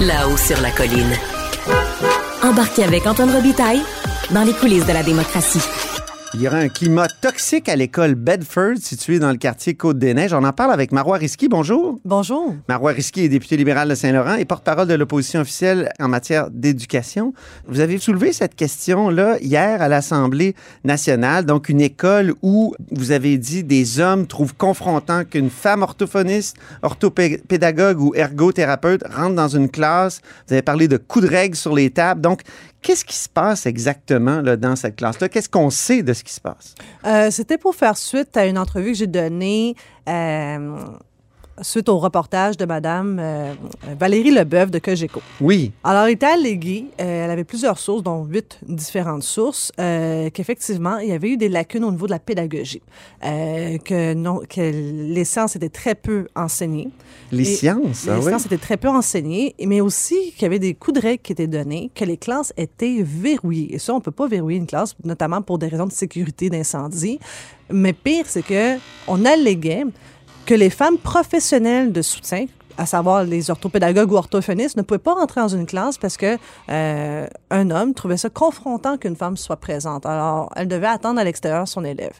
là-haut sur la colline. Embarquez avec Antoine Robitaille dans les coulisses de la démocratie. Il y aura un climat toxique à l'école Bedford, située dans le quartier Côte-des-Neiges. On en parle avec Marois Risky. Bonjour. Bonjour. Marois Risky est député libéral de Saint-Laurent et porte-parole de l'opposition officielle en matière d'éducation. Vous avez soulevé cette question-là hier à l'Assemblée nationale. Donc, une école où, vous avez dit, des hommes trouvent confrontant qu'une femme orthophoniste, orthopédagogue ou ergothérapeute rentre dans une classe. Vous avez parlé de coups de règle sur les tables. Donc, Qu'est-ce qui se passe exactement là, dans cette classe-là? Qu'est-ce qu'on sait de ce qui se passe? Euh, C'était pour faire suite à une entrevue que j'ai donnée euh, suite au reportage de Madame euh, Valérie Leboeuf de Cogeco. Oui. Alors, il était allégué, euh, elle avait plusieurs sources, dont huit différentes sources, euh, qu'effectivement, il y avait eu des lacunes au niveau de la pédagogie, euh, que, non, que les sciences étaient très peu enseignées. Les sciences, Les ah oui. sciences étaient très peu enseignées, mais aussi qu'il y avait des coups de règle qui étaient donnés, que les classes étaient verrouillées. Et ça, on ne peut pas verrouiller une classe, notamment pour des raisons de sécurité d'incendie. Mais pire, c'est que on alléguait que les femmes professionnelles de soutien, à savoir les orthopédagogues ou orthophonistes, ne pouvaient pas rentrer dans une classe parce que euh, un homme trouvait ça confrontant qu'une femme soit présente. Alors, elle devait attendre à l'extérieur son élève.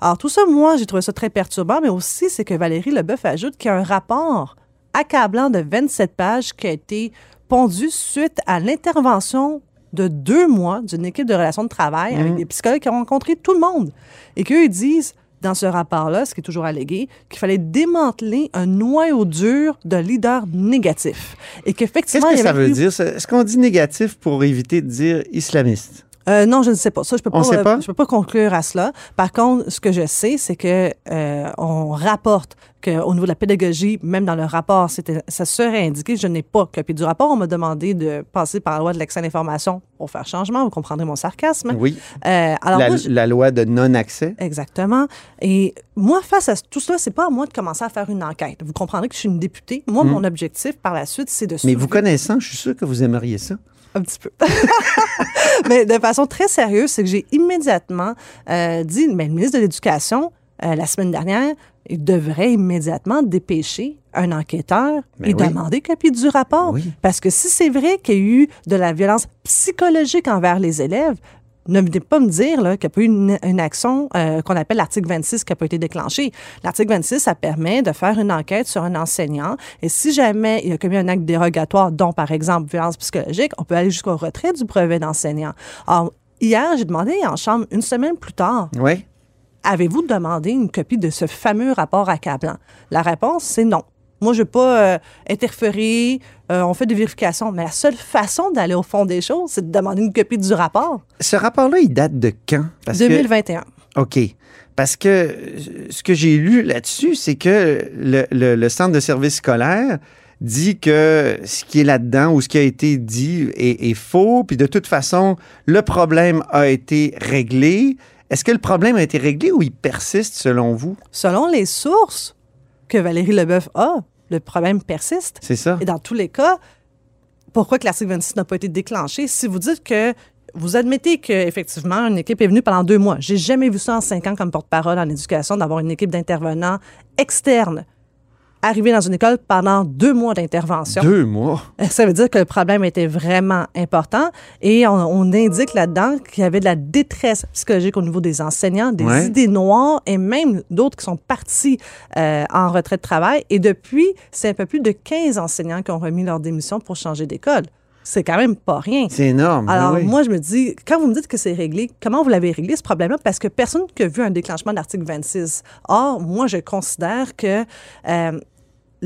Alors, tout ça, moi, j'ai trouvé ça très perturbant, mais aussi, c'est que Valérie Leboeuf ajoute qu'il y a un rapport accablant de 27 pages qui a été pondu suite à l'intervention de deux mois d'une équipe de relations de travail avec des psychologues qui ont rencontré tout le monde. Et qu'eux, ils disent, dans ce rapport-là, ce qui est toujours allégué, qu'il fallait démanteler un noyau dur de leaders négatifs. Et Qu'est-ce qu'effectivement, il que ça veut eu- dire? Est-ce qu'on dit négatif pour éviter de dire islamiste? Euh, non, je ne sais pas. Ça, je peux On pas. sait pas? Je peux pas conclure à cela. Par contre, ce que je sais, c'est que euh, on rapporte qu'au niveau de la pédagogie, même dans le rapport, c'était, ça serait indiqué. Je n'ai pas copié du rapport. On m'a demandé de passer par la loi de l'accès à l'information pour faire changement. Vous comprendrez mon sarcasme. Oui. Euh, alors la, moi, je- la loi de non-accès? Exactement. Et moi, face à tout cela, c'est pas à moi de commencer à faire une enquête. Vous comprendrez que je suis une députée. Moi, mon objectif par la suite, c'est de. Mais vous connaissant, je suis sûr que vous aimeriez ça. Un petit peu. mais de façon très sérieuse, c'est que j'ai immédiatement euh, dit, mais le ministre de l'Éducation, euh, la semaine dernière, il devrait immédiatement dépêcher un enquêteur Ben et oui. demander copie du rapport. Oui. Parce que si c'est vrai qu'il y a eu de la violence psychologique envers les élèves, ne venez pas me dire là, qu'il n'y a pas eu une, une action euh, qu'on appelle l'article 26 qui n'a pas été déclenchée. L'article 26, ça permet de faire une enquête sur un enseignant et si jamais il a commis un acte dérogatoire, dont par exemple violence psychologique, on peut aller jusqu'au retrait du brevet d'enseignant. Alors, hier, j'ai demandé en chambre, une semaine plus tard, Oui. avez-vous demandé une copie de ce fameux rapport accablant? La réponse, c'est non. Moi, je ne veux pas euh, interférer, euh, on fait des vérifications, mais la seule façon d'aller au fond des choses, c'est de demander une copie du rapport. Ce rapport-là, il date de quand? Parce que- 2021. OK. Parce que euh, ce que j'ai lu là-dessus, c'est que le, le- le centre de service scolaire dit que ce qui est là-dedans ou ce qui a été dit est, est faux, puis de toute façon, le problème a été réglé. Est-ce que le problème a été réglé ou il persiste selon vous? Selon les sources que Valérie Leboeuf a, le problème persiste. C'est ça? Et dans tous les cas, pourquoi que l'article 26 n'a pas été déclenché? Si vous dites que vous admettez qu'effectivement, une équipe est venue pendant deux mois. J'ai jamais vu ça en cinq ans comme porte-parole en éducation, d'avoir une équipe d'intervenants externes arriver dans une école pendant deux mois d'intervention. Deux mois? Ça veut dire que le problème était vraiment important et on, on indique là-dedans qu'il y avait de la détresse psychologique au niveau des enseignants, des Ouais. idées noires et même d'autres qui sont partis euh, en retrait de travail. Et depuis, c'est un peu plus de 15 enseignants qui ont remis leur démission pour changer d'école. C'est quand même pas rien. C'est énorme. Alors, oui. moi, je me dis, quand vous me dites que c'est réglé, comment vous l'avez réglé, ce problème-là? Parce que personne qui a vu un déclenchement de l'article 26. Or, moi, je considère que euh,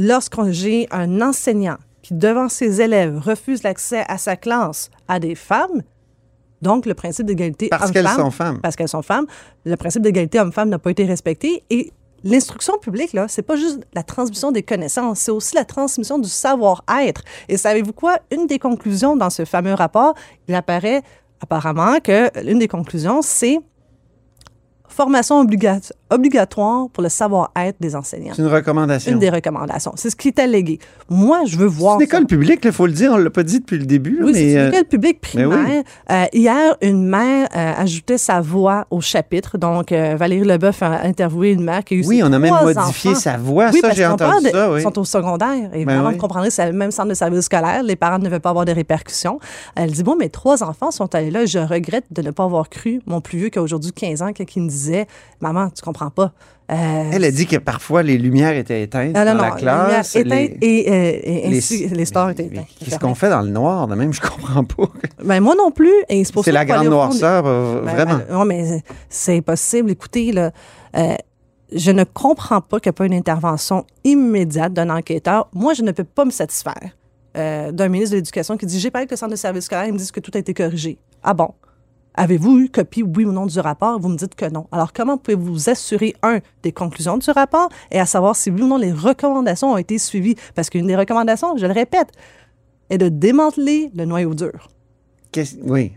lorsqu'on j'ai un enseignant qui, devant ses élèves, refuse l'accès à sa classe à des femmes, donc le principe d'égalité Parce qu'elles homme-femme- sont femmes. Parce qu'elles sont femmes, le principe d'égalité homme-femme n'a pas été respecté et L'instruction publique, là, c'est pas juste la transmission des connaissances, c'est aussi la transmission du savoir-être. Et savez-vous quoi? Une des conclusions dans ce fameux rapport, il apparaît apparemment que l'une des conclusions, c'est formation obliga- obligatoire pour le savoir-être des enseignants. C'est une recommandation. Une des recommandations. C'est ce qui est allégué. Moi, je veux voir. C'est une école publique, il faut le dire, on ne l'a pas dit depuis le début. Oui, c'est une euh, école publique oui. primaire. Euh, hier, une mère euh, ajoutait sa voix au chapitre. Donc, euh, Valérie Leboeuf a interviewé une mère qui a eu Oui, on a même modifié enfants. sa voix. Oui, ça, j'ai entendu de- ça, oui. Ils sont au secondaire. Et Ben vraiment, vous comprendrez, c'est le même centre de service scolaire. Les parents ne veulent pas avoir de répercussions. Elle dit, bon, mes trois enfants sont allés là. Je regrette de ne pas avoir cru mon plus vieux qui a aujourd'hui 15 ans, qui me disait, maman, tu comprends pas. Euh, Elle a dit que parfois les lumières étaient éteintes ah, non, dans non, la classe. les lumières éteintes et, euh, et les- ainsi, les, stars étaient éteintes. Qu'est-ce qu'on fait dans le noir de même? Je comprends pas. Ben, moi non plus. Et c'est pour C'est ça la grande noirceur, euh, Ben, vraiment. ben, non, mais c'est impossible. Écoutez, là, euh, je ne comprends pas qu'il n'y a pas une intervention immédiate d'un enquêteur. Moi, je ne peux pas me satisfaire euh, d'un ministre de l'Éducation qui dit J'ai parlé avec le centre de service scolaire, ils me disent que tout a été corrigé. Ah bon? Avez-vous eu copie, oui ou non, du rapport? Vous me dites que non. Alors, comment pouvez-vous vous assurer, un, des conclusions du rapport et à savoir si oui ou non les recommandations ont été suivies? Parce qu'une des recommandations, je le répète, est de démanteler le noyau dur. Oui.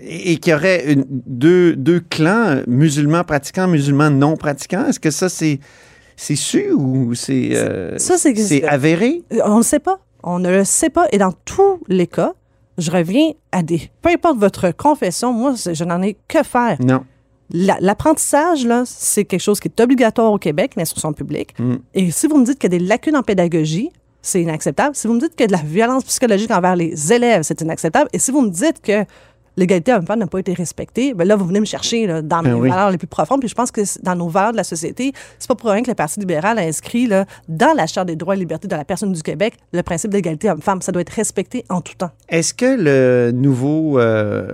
Et, et qu'il y aurait une- deux, deux clans, musulmans pratiquants, musulmans non pratiquants? Est-ce que ça, c'est c'est su ou c'est euh, c'est avéré? Euh, On ne le sait pas. On ne le sait pas. Et dans tous les cas, je reviens à des. Peu importe votre confession, moi, je n'en ai que faire. Non. La- L'apprentissage, là, c'est quelque chose qui est obligatoire au Québec, l'instruction publique. Mm. Et si vous me dites qu'il y a des lacunes en pédagogie, c'est inacceptable. Si vous me dites qu'il y a de la violence psychologique envers les élèves, c'est inacceptable. Et si vous me dites que l'égalité homme-femme n'a pas été respectée, ben là, vous venez me chercher là, dans mes Ben oui. valeurs les plus profondes. Puis je pense que dans nos valeurs de la société, c'est pas pour rien que le Parti libéral a inscrit là, dans la Charte des droits et libertés de la personne du Québec le principe d'égalité homme-femme. Ça doit être respecté en tout temps. Est-ce que le nouveau, euh,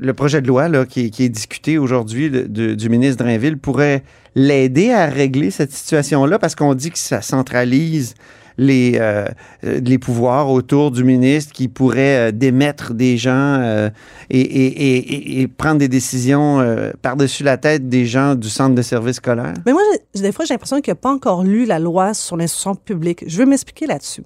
le projet de loi là, qui, est- qui est discuté aujourd'hui du ministre Drainville pourrait l'aider à régler cette situation-là? Parce qu'on dit que ça centralise les, euh, euh, les pouvoirs autour du ministre qui pourrait euh, démettre des gens et, et- prendre des décisions par-dessus la tête des gens du centre de service scolaire? Mais moi, des fois, j'ai l'impression qu'il n'a pas encore lu la loi sur l'instruction publique. Je veux m'expliquer là-dessus.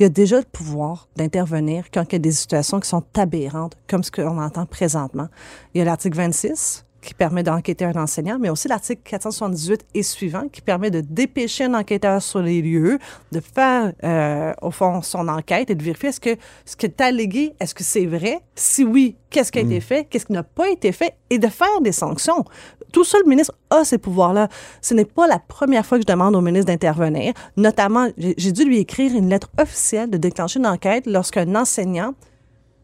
Il y a déjà le pouvoir d'intervenir quand il y a des situations qui sont aberrantes, comme ce qu'on entend présentement. Il y a l'article 26 qui permet d'enquêter un enseignant, mais aussi l'article 478 et suivant qui permet de dépêcher un enquêteur sur les lieux, de faire, euh, au fond, son enquête et de vérifier est-ce que ce qui est allégué, est-ce que c'est vrai? Si oui, qu'est-ce qui a été fait? Qu'est-ce qui n'a pas été fait? Et de faire des sanctions. Tout ça, le ministre a ces pouvoirs-là. Ce n'est pas la première fois que je demande au ministre d'intervenir. Notamment, j'ai j'ai dû lui écrire une lettre officielle de déclencher une enquête lorsqu'un enseignant,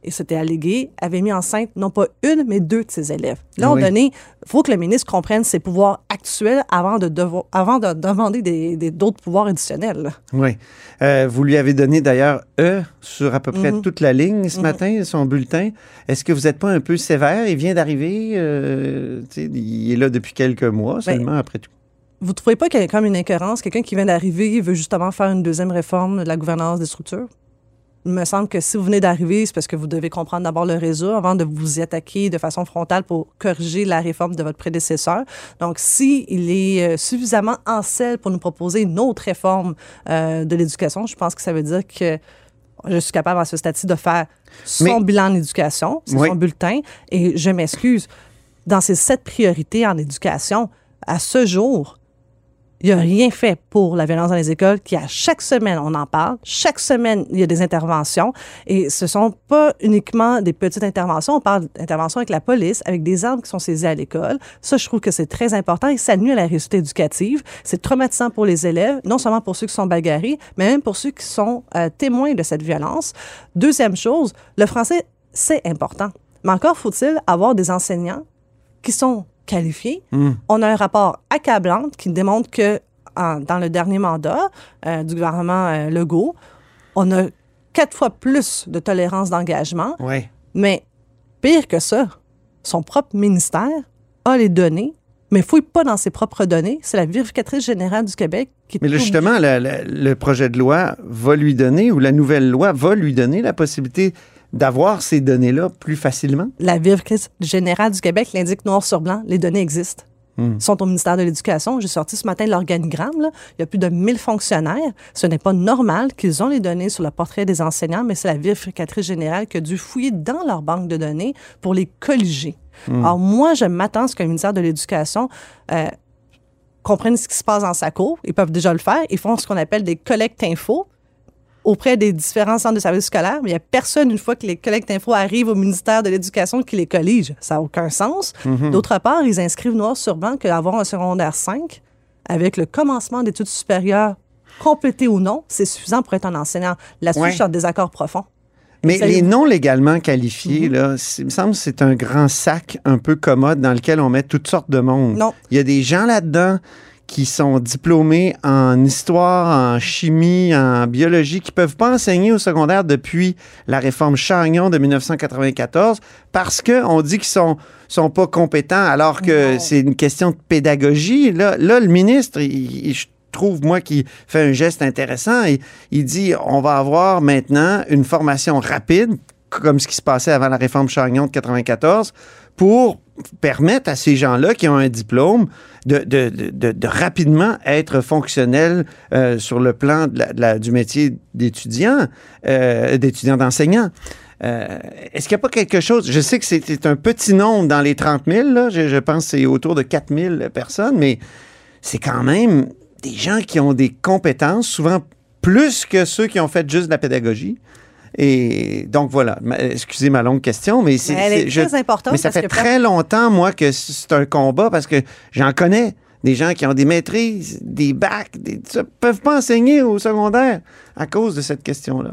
et c'était allégué, avait mis enceinte non pas une, mais deux de ses élèves. Là, Oui. on donné, il faut que le ministre comprenne ses pouvoirs actuels avant de, devoir, avant de demander des- des- d'autres pouvoirs additionnels. là. Oui. Euh, vous lui avez donné d'ailleurs E sur à peu près Mhm. toute la ligne ce Mhm. matin, son bulletin. Est-ce que vous n'êtes pas un peu sévère? Il vient d'arriver, euh, il est là depuis quelques mois seulement, après tout. Vous ne trouvez pas qu'il y a comme une incohérence? Quelqu'un qui vient d'arriver veut justement faire une deuxième réforme de la gouvernance des structures? Il me semble que si vous venez d'arriver, c'est parce que vous devez comprendre d'abord le réseau avant de vous y attaquer de façon frontale pour corriger la réforme de votre prédécesseur. Donc, si il est euh, suffisamment en selle pour nous proposer une autre réforme euh, de l'éducation, je pense que ça veut dire que je suis capable à ce stade-ci de faire son Mais- bilan en éducation, c'est Oui. son bulletin. Et je m'excuse, dans ces sept priorités en éducation, à ce jour, il n'y a rien fait pour la violence dans les écoles, qui à chaque semaine, on en parle. Chaque semaine, il y a des interventions. Et ce sont pas uniquement des petites interventions. On parle d'interventions avec la police, avec des armes qui sont saisies à l'école. Ça, je trouve que c'est très important et ça nuit à la réussite éducative. C'est traumatisant pour les élèves, non seulement pour ceux qui sont bagarrés, mais même pour ceux qui sont euh, témoins de cette violence. Deuxième chose, le français, c'est important. Mais encore faut-il avoir des enseignants qui sont qualifiés. Hmm. On a un rapport accablant qui démontre que en- dans le dernier mandat euh, du gouvernement euh, Legault, on a quatre fois plus de tolérance d'engagement. Oui. Mais pire que ça, son propre ministère a les données, mais fouille pas dans ses propres données. C'est la vérificatrice générale du Québec qui est Mais là, justement, le projet de loi va lui donner, ou la nouvelle loi va lui donner la possibilité d'avoir ces données-là plus facilement? la vérificatrice générale du Québec l'indique noir sur blanc, les données existent. Hmm. Ils sont au ministère de l'Éducation. J'ai sorti ce matin l'organigramme. là. Il y a plus de 1000 fonctionnaires. Ce n'est pas normal qu'ils ont les données sur le portrait des enseignants, mais c'est la vérificatrice générale qui a dû fouiller dans leur banque de données pour les colliger. Alors moi, je m'attends à ce qu'un ministère de l'Éducation euh, comprennent ce qui se passe dans sa cour. Ils peuvent déjà le faire. Ils font ce qu'on appelle des collectes infos auprès des différents centres de services scolaires, mais il n'y a personne, une fois que les collectes infos arrivent au ministère de l'Éducation, qui les collige. Ça n'a aucun sens. D'autre part, ils inscrivent noir sur blanc qu'avoir un secondaire 5, avec le commencement d'études supérieures complété ou non, c'est suffisant pour être un enseignant. Là-dessus, Ouais. je suis en désaccord profond. Mais les non légalement qualifiés, là, c'est- il me semble que c'est un grand sac un peu commode dans lequel on met toutes sortes de monde. Non. Il y a des gens là-dedans qui sont diplômés en histoire, en chimie, en biologie, qui peuvent pas enseigner au secondaire depuis la réforme Chagnon de 1994 parce qu'on dit qu'ils sont sont pas compétents alors que c'est une question de pédagogie. Là, là le ministre, il- il- je trouve, moi, qu'il fait un geste intéressant. Et il dit, on va avoir maintenant une formation rapide, comme ce qui se passait avant la réforme Chagnon de 94, pour permettre à ces gens-là qui ont un diplôme de, de- de- de- de rapidement être fonctionnels euh, sur le plan du métier d'étudiant, euh, d'étudiant d'enseignant. Euh, Est-ce qu'il n'y a pas quelque chose? Je sais que c'est un petit nombre dans les 30 000, là. Je, je pense que c'est autour de 4 000 personnes, mais c'est quand même des gens qui ont des compétences, souvent plus que ceux qui ont fait juste de la pédagogie. Et donc voilà, excusez ma longue question, mais c'est Mais elle est c'est- je- très importante Mais ça fait que- très longtemps, moi, que c'est un combat parce que j'en connais des gens qui ont des maîtrises, des bacs, des, ça, peuvent pas enseigner au secondaire à cause de cette question-là.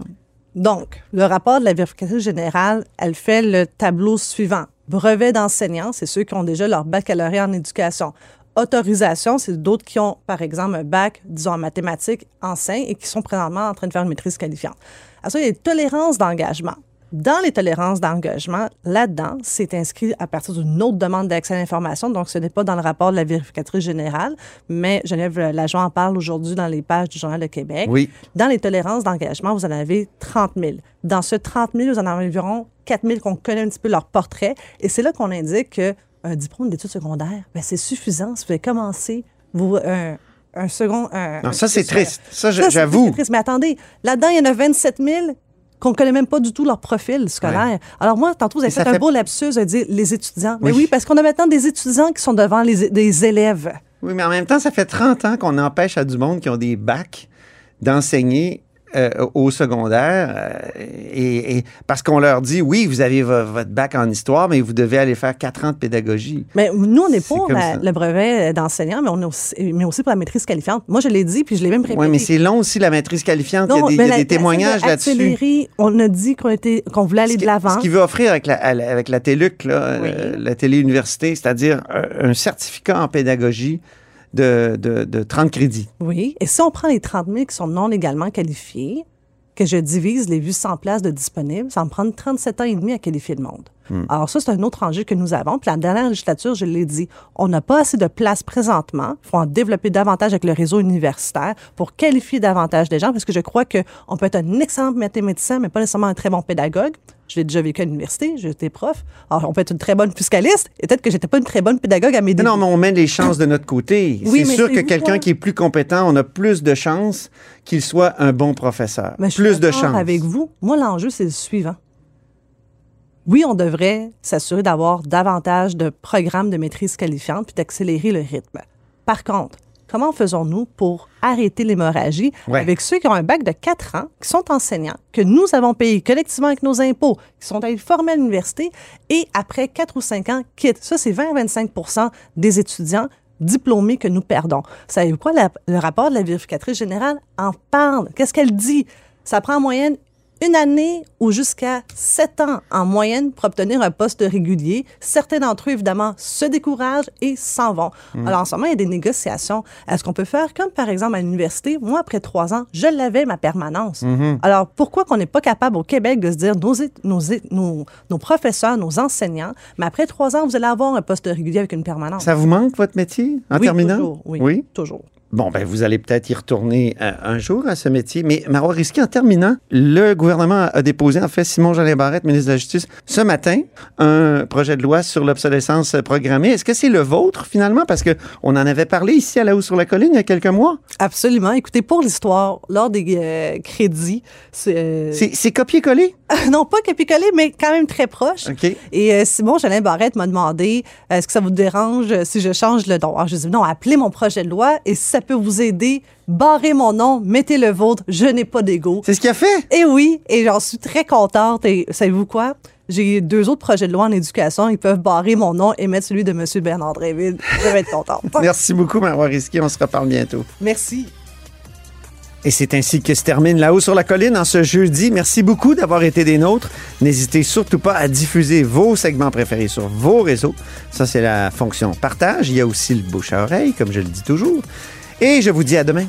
Donc, le rapport de la vérificatrice générale, elle fait le tableau suivant. Brevet d'enseignant, c'est ceux qui ont déjà leur baccalauréat en éducation. Autorisation, c'est d'autres qui ont, par exemple, un bac, disons, en mathématiques, en et qui sont présentement en train de faire une maîtrise qualifiante. Ça, il y a les tolérances d'engagement. Dans les tolérances d'engagement, là-dedans, c'est inscrit à partir d'une autre demande d'accès à l'information. Donc, ce n'est pas dans le rapport de la vérificatrice générale, mais Geneviève Lajoie en parle aujourd'hui dans les pages du Journal de Québec. Oui. Dans les tolérances d'engagement, vous en avez 30 000. Dans ce 30 000, vous en avez environ 4 000 qu'on connaît un petit peu leur portrait. Et c'est là qu'on indique qu'un diplôme d'études secondaires, ben, c'est suffisant si vous avez commencé vous, un, un second... un- Non, un ça, c'est triste. Ça, j'avoue. Mais attendez, là-dedans, il y en a 27 000 qu'on ne connaît même pas du tout leur profil scolaire. Alors moi, tantôt, vous avez fait un beau lapsus de dire les étudiants. Mais Oui. oui, parce qu'on a maintenant des étudiants qui sont devant les, des élèves. Oui, mais en même temps, ça fait 30 ans qu'on empêche à du monde qui ont des bacs d'enseigner euh, au secondaire euh, et, et- parce qu'on leur dit oui, vous avez vo- votre bac en histoire, mais vous devez aller faire 4 ans de pédagogie. Mais nous, on est pour la- le brevet d'enseignant, mais, on est aussi, mais aussi pour la maîtrise qualifiante. Moi, je l'ai dit, puis je l'ai même répété. Oui, mais c'est long aussi la maîtrise qualifiante. il y a des, y a la- des témoignages là-dessus. On a dit qu'on était, qu'on voulait aller de l'avant. Ce qu'il veut offrir avec la, avec la TELUC, là, Oui. euh, la télé-université, c'est-à-dire un certificat en pédagogie de, de, de 30 crédits. Oui. Et si on prend les 30 000 qui sont non légalement qualifiés, que je divise les 800 places de disponibles, ça me prendre 37 ans et demi à qualifier le monde. Hmm. Alors ça, c'est un autre enjeu que nous avons. Puis la dernière législature, je l'ai dit, on n'a pas assez de places présentement. Il faut en développer davantage avec le réseau universitaire pour qualifier davantage des gens, parce que je crois qu'on peut être un excellent mathématicien, mais pas nécessairement un très bon pédagogue. Je l'ai déjà vécu à l'université, j'étais prof. Alors, on peut être une très bonne fiscaliste, et peut-être que j'étais pas une très bonne pédagogue à mes débuts. non, mais on met les chances de notre côté. Oui, c'est sûr que quelqu'un qui est plus compétent, on a plus de chances qu'il soit un bon professeur. Mais je suis plus de chances. avec vous. Moi, l'enjeu, c'est le suivant. Oui, on devrait s'assurer d'avoir davantage de programmes de maîtrise qualifiante puis d'accélérer le rythme. Par contre, comment faisons-nous pour arrêter l'hémorragie Ouais. avec ceux qui ont un bac de 4 ans, qui sont enseignants, que nous avons payé collectivement avec nos impôts, qui sont allés former à l'université et après 4 ou 5 ans quittent? Ça, c'est 20 à 25% des étudiants diplômés que nous perdons. Savez-vous quoi? La- le rapport de la vérificatrice générale en parle. Qu'est-ce qu'elle dit? Ça prend en moyenne une année ou jusqu'à sept ans en moyenne pour obtenir un poste régulier. Certains d'entre eux, évidemment, se découragent et s'en vont. Alors, en ce moment, il y a des négociations. Est-ce qu'on peut faire comme, par exemple, à l'université? Moi, après trois ans, je l'avais, ma permanence. Alors, pourquoi qu'on n'est pas capable au Québec de se dire, nos, nos, nos, nos professeurs, nos enseignants, mais après trois ans, vous allez avoir un poste régulier avec une permanence? Ça vous manque, votre métier, en oui, terminant? toujours. Oui, Oui? toujours. Bon, ben, vous allez peut-être y retourner euh, un jour à ce métier. Mais Marois Risky, en terminant, le gouvernement a déposé, en fait, Simon Jolin Barrette, ministre de la Justice, ce matin, un projet de loi sur l'obsolescence programmée. Est-ce que c'est le vôtre, finalement? Parce qu'on en avait parlé ici à la haut sur la colline il y a quelques mois. Absolument. Écoutez, pour l'histoire, lors des euh, crédits, c'est... euh, C'est copier-coller? non, pas copier-coller, mais quand même très proche. OK. Et euh, Simon Jolin Barrette m'a demandé est-ce que ça vous dérange si je change le nom? Alors, je dis non, appelez mon projet de loi et ça peut vous aider, barrez mon nom, mettez le vôtre, je n'ai pas d'ego. C'est ce qu'il a fait? Et oui, et j'en suis très contente. Et savez-vous quoi? J'ai deux autres projets de loi en éducation. Ils peuvent barrer mon nom et mettre celui de M. Bernard Dréville. Je vais être contente. Merci beaucoup, Marois Risky. On se reparle bientôt. Merci. Et c'est ainsi que se termine La Haut sur la Colline en ce jeudi. Merci beaucoup d'avoir été des nôtres. N'hésitez surtout pas à diffuser vos segments préférés sur vos réseaux. Ça, c'est la fonction partage. Il y a aussi le bouche à oreille, comme je le dis toujours. Et je vous dis à demain.